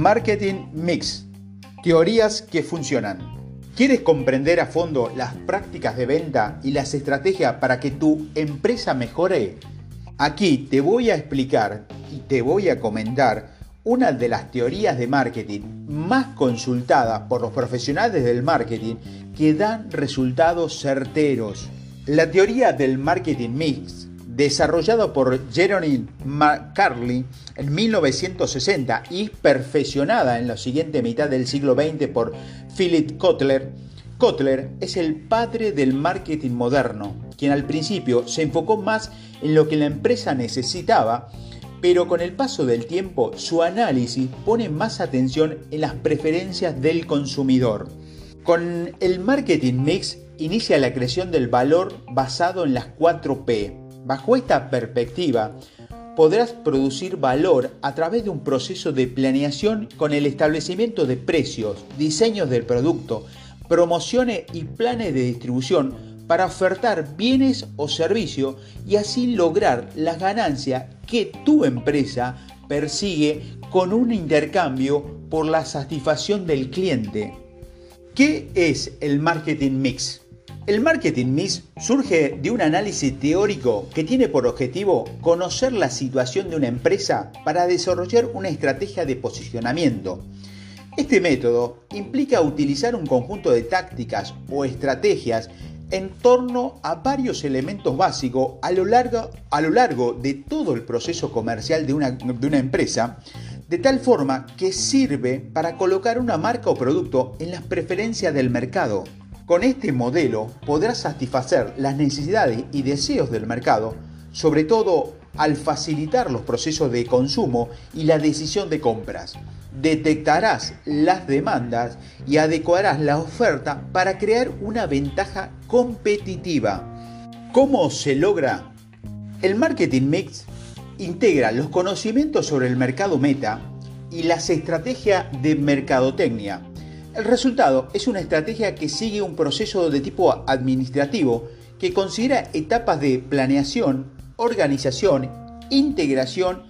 Marketing Mix. Teorías que funcionan. ¿Quieres comprender a fondo las prácticas de venta y las estrategias para que tu empresa mejore? Aquí te voy a explicar y te voy a comentar una de las teorías de marketing más consultadas por los profesionales del marketing que dan resultados certeros. La teoría del marketing mix desarrollado por Jeremy McCarthy en 1960 y perfeccionada en la siguiente mitad del siglo XX por Philip Kotler, Kotler es el padre del marketing moderno, quien al principio se enfocó más en lo que la empresa necesitaba, pero con el paso del tiempo su análisis pone más atención en las preferencias del consumidor. Con el marketing mix inicia la creación del valor basado en las 4 P, Bajo esta perspectiva, podrás producir valor a través de un proceso de planeación con el establecimiento de precios, diseños del producto, promociones y planes de distribución para ofertar bienes o servicios y así lograr las ganancias que tu empresa persigue con un intercambio por la satisfacción del cliente. ¿Qué es el marketing mix? El marketing mix surge de un análisis teórico que tiene por objetivo conocer la situación de una empresa para desarrollar una estrategia de posicionamiento. Este método implica utilizar un conjunto de tácticas o estrategias en torno a varios elementos básicos a lo largo, de todo el proceso comercial de una, de una empresa, de tal forma que sirve para colocar una marca o producto en las preferencias del mercado. Con este modelo podrás satisfacer las necesidades y deseos del mercado, sobre todo al facilitar los procesos de consumo y la decisión de compras. Detectarás las demandas y adecuarás la oferta para crear una ventaja competitiva. ¿Cómo se logra? El marketing mix integra los conocimientos sobre el mercado meta y las estrategias de mercadotecnia el resultado es una estrategia que sigue un proceso de tipo administrativo que considera etapas de planeación, organización, integración,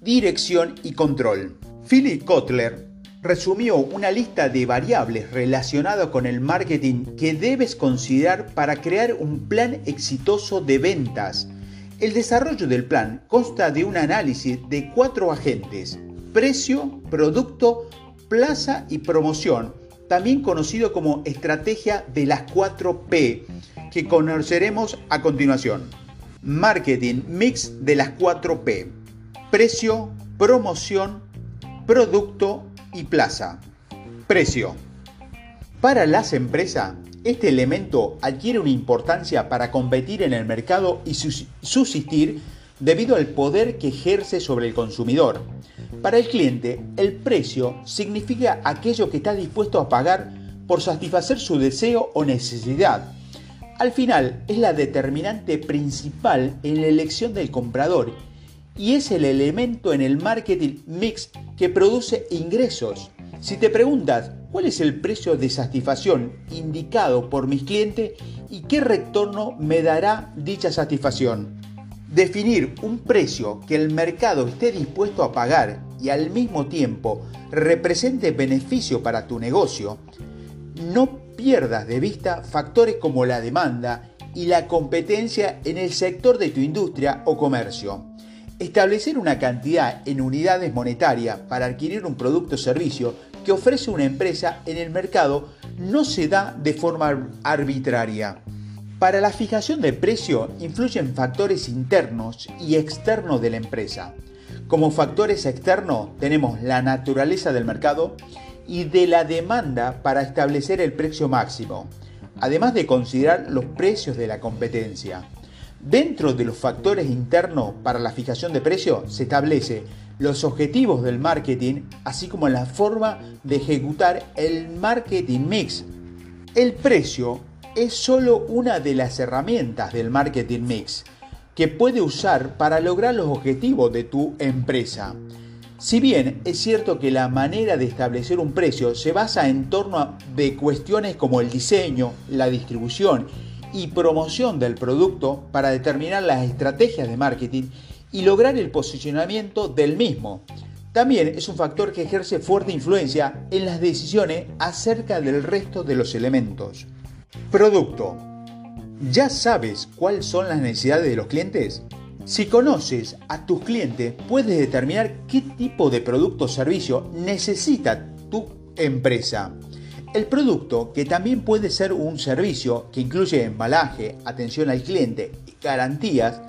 dirección y control. Philip Kotler resumió una lista de variables relacionadas con el marketing que debes considerar para crear un plan exitoso de ventas. El desarrollo del plan consta de un análisis de cuatro agentes, precio, producto, plaza y promoción, también conocido como estrategia de las 4P, que conoceremos a continuación. Marketing mix de las 4P. Precio, promoción, producto y plaza. Precio. Para las empresas, este elemento adquiere una importancia para competir en el mercado y subsistir debido al poder que ejerce sobre el consumidor. Para el cliente, el precio significa aquello que está dispuesto a pagar por satisfacer su deseo o necesidad. Al final, es la determinante principal en la elección del comprador y es el elemento en el marketing mix que produce ingresos. Si te preguntas cuál es el precio de satisfacción indicado por mis clientes y qué retorno me dará dicha satisfacción, Definir un precio que el mercado esté dispuesto a pagar y al mismo tiempo represente beneficio para tu negocio, no pierdas de vista factores como la demanda y la competencia en el sector de tu industria o comercio. Establecer una cantidad en unidades monetarias para adquirir un producto o servicio que ofrece una empresa en el mercado no se da de forma arbitraria. Para la fijación de precio influyen factores internos y externos de la empresa. Como factores externos tenemos la naturaleza del mercado y de la demanda para establecer el precio máximo, además de considerar los precios de la competencia. Dentro de los factores internos para la fijación de precio se establece los objetivos del marketing, así como la forma de ejecutar el marketing mix. El precio es solo una de las herramientas del marketing mix que puede usar para lograr los objetivos de tu empresa. Si bien es cierto que la manera de establecer un precio se basa en torno de cuestiones como el diseño, la distribución y promoción del producto para determinar las estrategias de marketing y lograr el posicionamiento del mismo. también es un factor que ejerce fuerte influencia en las decisiones acerca del resto de los elementos. Producto. ¿Ya sabes cuáles son las necesidades de los clientes? Si conoces a tus clientes, puedes determinar qué tipo de producto o servicio necesita tu empresa. El producto, que también puede ser un servicio que incluye embalaje, atención al cliente y garantías,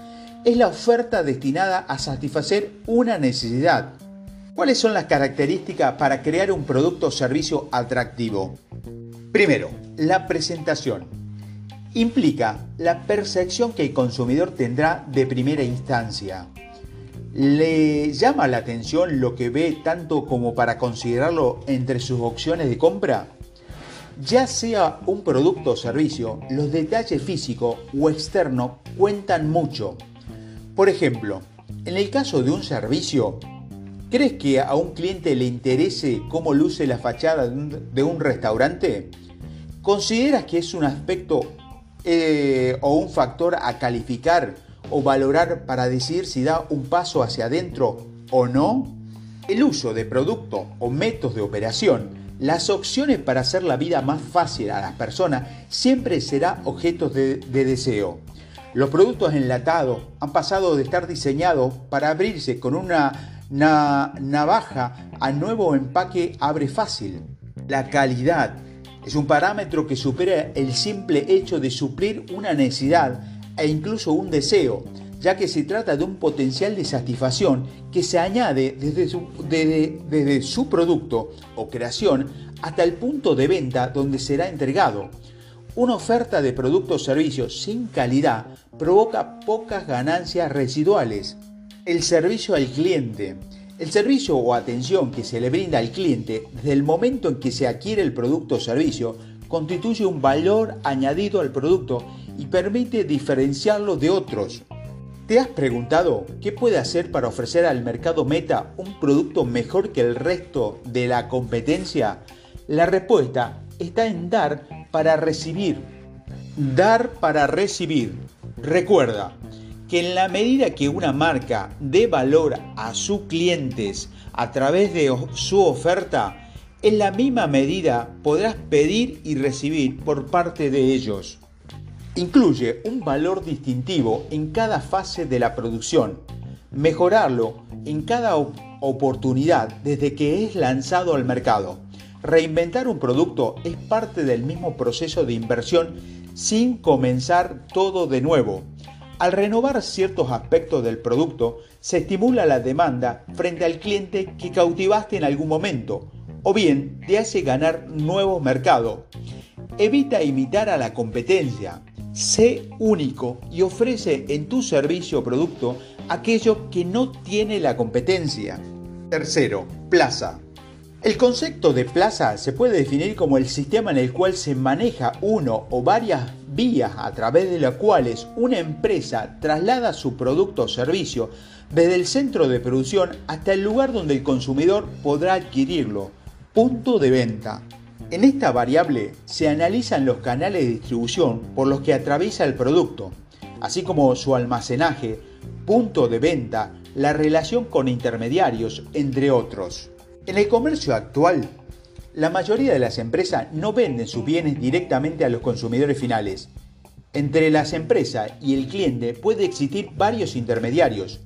es la oferta destinada a satisfacer una necesidad. ¿Cuáles son las características para crear un producto o servicio atractivo? Primero, la presentación. Implica la percepción que el consumidor tendrá de primera instancia. ¿Le llama la atención lo que ve tanto como para considerarlo entre sus opciones de compra? Ya sea un producto o servicio, los detalles físicos o externos cuentan mucho. Por ejemplo, en el caso de un servicio, ¿crees que a un cliente le interese cómo luce la fachada de un restaurante? ¿Consideras que es un aspecto eh, o un factor a calificar o valorar para decidir si da un paso hacia adentro o no? El uso de producto o métodos de operación las opciones para hacer la vida más fácil a las personas siempre será objeto de, deseo. Los productos enlatados han pasado de estar diseñados para abrirse con una navaja a nuevo empaque abre fácil. La calidad es un parámetro que supera el simple hecho de suplir una necesidad e incluso un deseo ya que se trata de un potencial de satisfacción que se añade desde su, producto o creación hasta el punto de venta donde será entregado. Una oferta de productos o servicios sin calidad provoca pocas ganancias residuales. El servicio al cliente. El servicio o atención que se le brinda al cliente desde el momento en que se adquiere el producto o servicio constituye un valor añadido al producto y permite diferenciarlo de otros. ¿Te has preguntado qué puede hacer para ofrecer al mercado meta un producto mejor que el resto de la competencia? La respuesta está en dar para recibir. Dar para recibir. Recuerda que en la medida que una marca dé valor a sus clientes a través de su oferta, en la misma medida podrás pedir y recibir por parte de ellos. Incluye un valor distintivo en cada fase de la producción, mejorarlo en cada oportunidad desde que es lanzado al mercado. Reinventar un producto es parte del mismo proceso de inversión sin comenzar todo de nuevo. Al renovar ciertos aspectos del producto, se estimula la demanda frente al cliente que cautivaste en algún momento, o bien te hace ganar nuevos mercados. Evita imitar a la competencia. Sé único y ofrece en tu servicio o producto aquello que no tiene la competencia. Tercero, plaza. El concepto de plaza se puede definir como el sistema en el cual se maneja uno o varias vías a través de las cuales una empresa traslada su producto o servicio desde el centro de producción hasta el lugar donde el consumidor podrá adquirirlo. Punto de venta. En esta variable se analizan los canales de distribución por los que atraviesa el producto, así como su almacenaje, punto de venta, la relación con intermediarios, entre otros. En el comercio actual, la mayoría de las empresas no venden sus bienes directamente a los consumidores finales. Entre las empresas y el cliente puede existir varios intermediarios.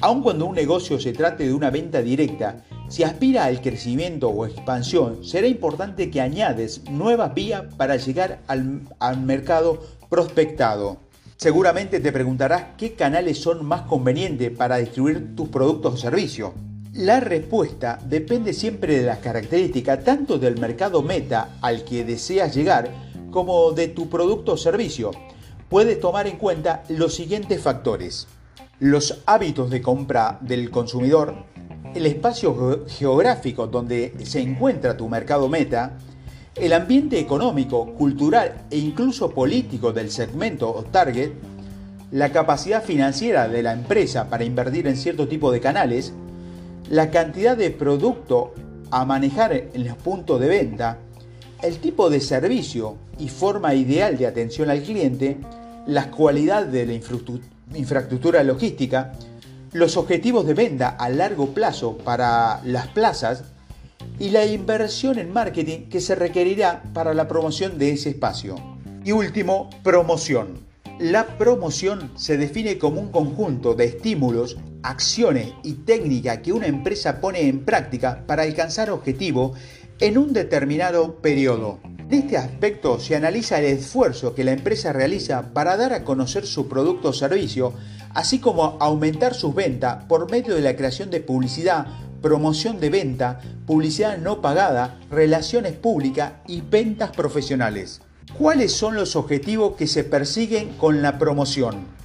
Aun cuando un negocio se trate de una venta directa, si aspira al crecimiento o expansión, será importante que añades nuevas vías para llegar al, mercado prospectado. Seguramente te preguntarás qué canales son más convenientes para distribuir tus productos o servicios. La respuesta depende siempre de las características tanto del mercado meta al que deseas llegar como de tu producto o servicio. Puedes tomar en cuenta los siguientes factores. Los hábitos de compra del consumidor, el espacio geográfico donde se encuentra tu mercado meta, el ambiente económico, cultural e incluso político del segmento o target, la capacidad financiera de la empresa para invertir en cierto tipo de canales, la cantidad de producto a manejar en los puntos de venta, el tipo de servicio y forma ideal de atención al cliente, las cualidades de la infraestructura logística, los objetivos de venta a largo plazo para las plazas y la inversión en marketing que se requerirá para la promoción de ese espacio. Y último, promoción. La promoción se define como un conjunto de estímulos, acciones y técnicas que una empresa pone en práctica para alcanzar objetivos en un determinado periodo. En este aspecto se analiza el esfuerzo que la empresa realiza para dar a conocer su producto o servicio, así como aumentar sus ventas por medio de la creación de publicidad, promoción de venta, publicidad no pagada, relaciones públicas y ventas profesionales. ¿Cuáles son los objetivos que se persiguen con la promoción?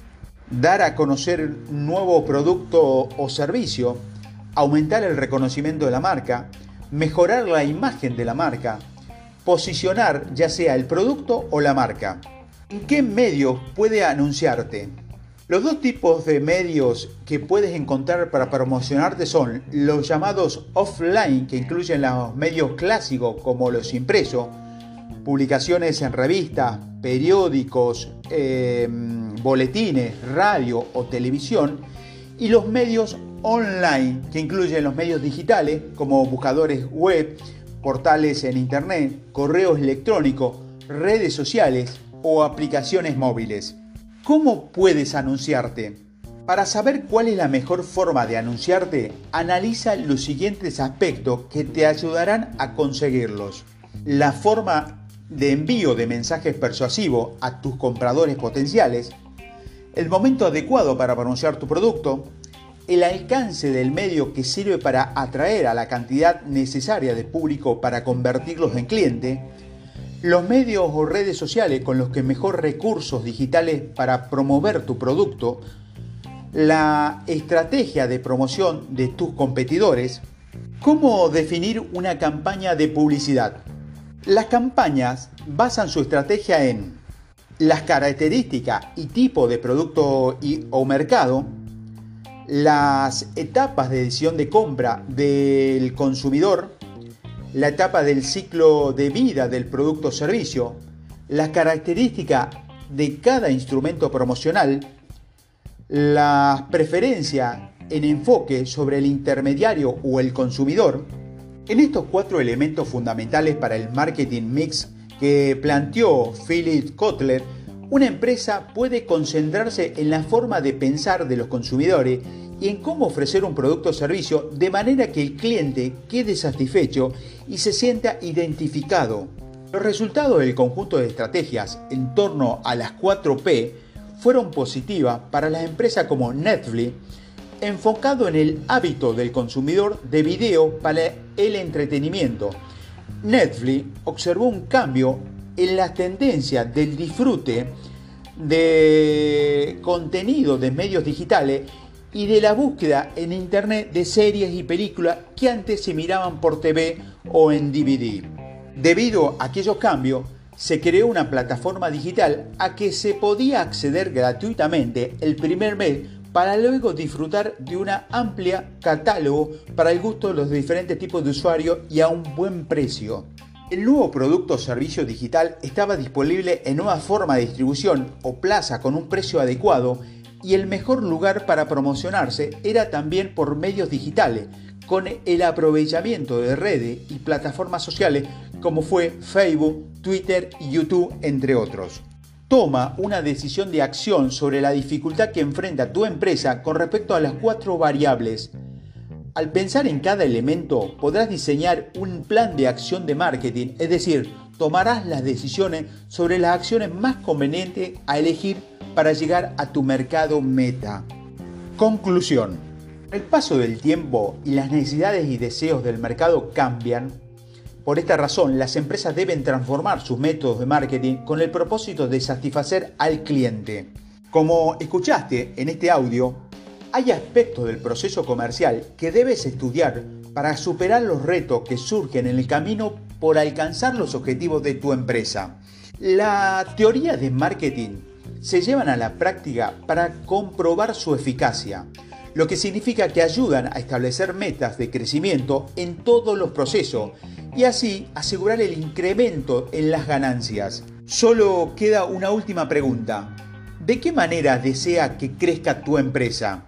Dar a conocer un nuevo producto o servicio, aumentar el reconocimiento de la marca, mejorar la imagen de la marca, posicionar ya sea el producto o la marca. ¿En qué medios puede anunciarte? Los dos tipos de medios que puedes encontrar para promocionarte son los llamados offline, que incluyen los medios clásicos como los impresos, publicaciones en revistas, periódicos, em, boletines, radio o televisión, y los medios online, que incluyen los medios digitales como buscadores web, portales en Internet, correos electrónicos, redes sociales o aplicaciones móviles. ¿Cómo puedes anunciarte? Para saber cuál es la mejor forma de anunciarte, analiza los siguientes aspectos que te ayudarán a conseguirlos. La forma de envío de mensajes persuasivos a tus compradores potenciales, el momento adecuado para anunciar tu producto, el alcance del medio que sirve para atraer a la cantidad necesaria de público para convertirlos en cliente, los medios o redes sociales con los que mejor recursos digitales para promover tu producto, la estrategia de promoción de tus competidores, cómo definir una campaña de publicidad. Las campañas basan su estrategia en las características y tipo de producto o mercado, las etapas de decisión de compra del consumidor, la etapa del ciclo de vida del producto o servicio, las características de cada instrumento promocional, la preferencia en enfoque sobre el intermediario o el consumidor, en estos cuatro elementos fundamentales para el marketing mix que planteó Philip Kotler, una empresa puede concentrarse en la forma de pensar de los consumidores y en cómo ofrecer un producto o servicio de manera que el cliente quede satisfecho y se sienta identificado. Los resultados del conjunto de estrategias en torno a las 4P fueron positivas para las empresas como Netflix, enfocado en el hábito del consumidor de video para el entretenimiento. Netflix observó un cambio en la tendencia del disfrute de contenido de medios digitales y de la búsqueda en Internet de series y películas que antes se miraban por TV o en DVD. Debido a aquellos cambios, se creó una plataforma digital a que se podía acceder gratuitamente el primer mes para luego disfrutar de una amplia catálogo para el gusto de los diferentes tipos de usuarios y a un buen precio. El nuevo producto o servicio digital estaba disponible en nueva forma de distribución o plaza con un precio adecuado y el mejor lugar para promocionarse era también por medios digitales, con el aprovechamiento de redes y plataformas sociales como fue Facebook, Twitter y YouTube, entre otros. Toma una decisión de acción sobre la dificultad que enfrenta tu empresa con respecto a las cuatro variables al pensar en cada elemento, podrás diseñar un plan de acción de marketing, es decir, tomarás las decisiones sobre las acciones más convenientes a elegir para llegar a tu mercado meta. Conclusión. El paso del tiempo y las necesidades y deseos del mercado cambian. Por esta razón, las empresas deben transformar sus métodos de marketing con el propósito de satisfacer al cliente. Como escuchaste en este audio, hay aspectos del proceso comercial que debes estudiar para superar los retos que surgen en el camino por alcanzar los objetivos de tu empresa. La teoría de marketing se llevan a la práctica para comprobar su eficacia, lo que significa que ayudan a establecer metas de crecimiento en todos los procesos y así asegurar el incremento en las ganancias. Solo queda una última pregunta. ¿De qué manera desea que crezca tu empresa?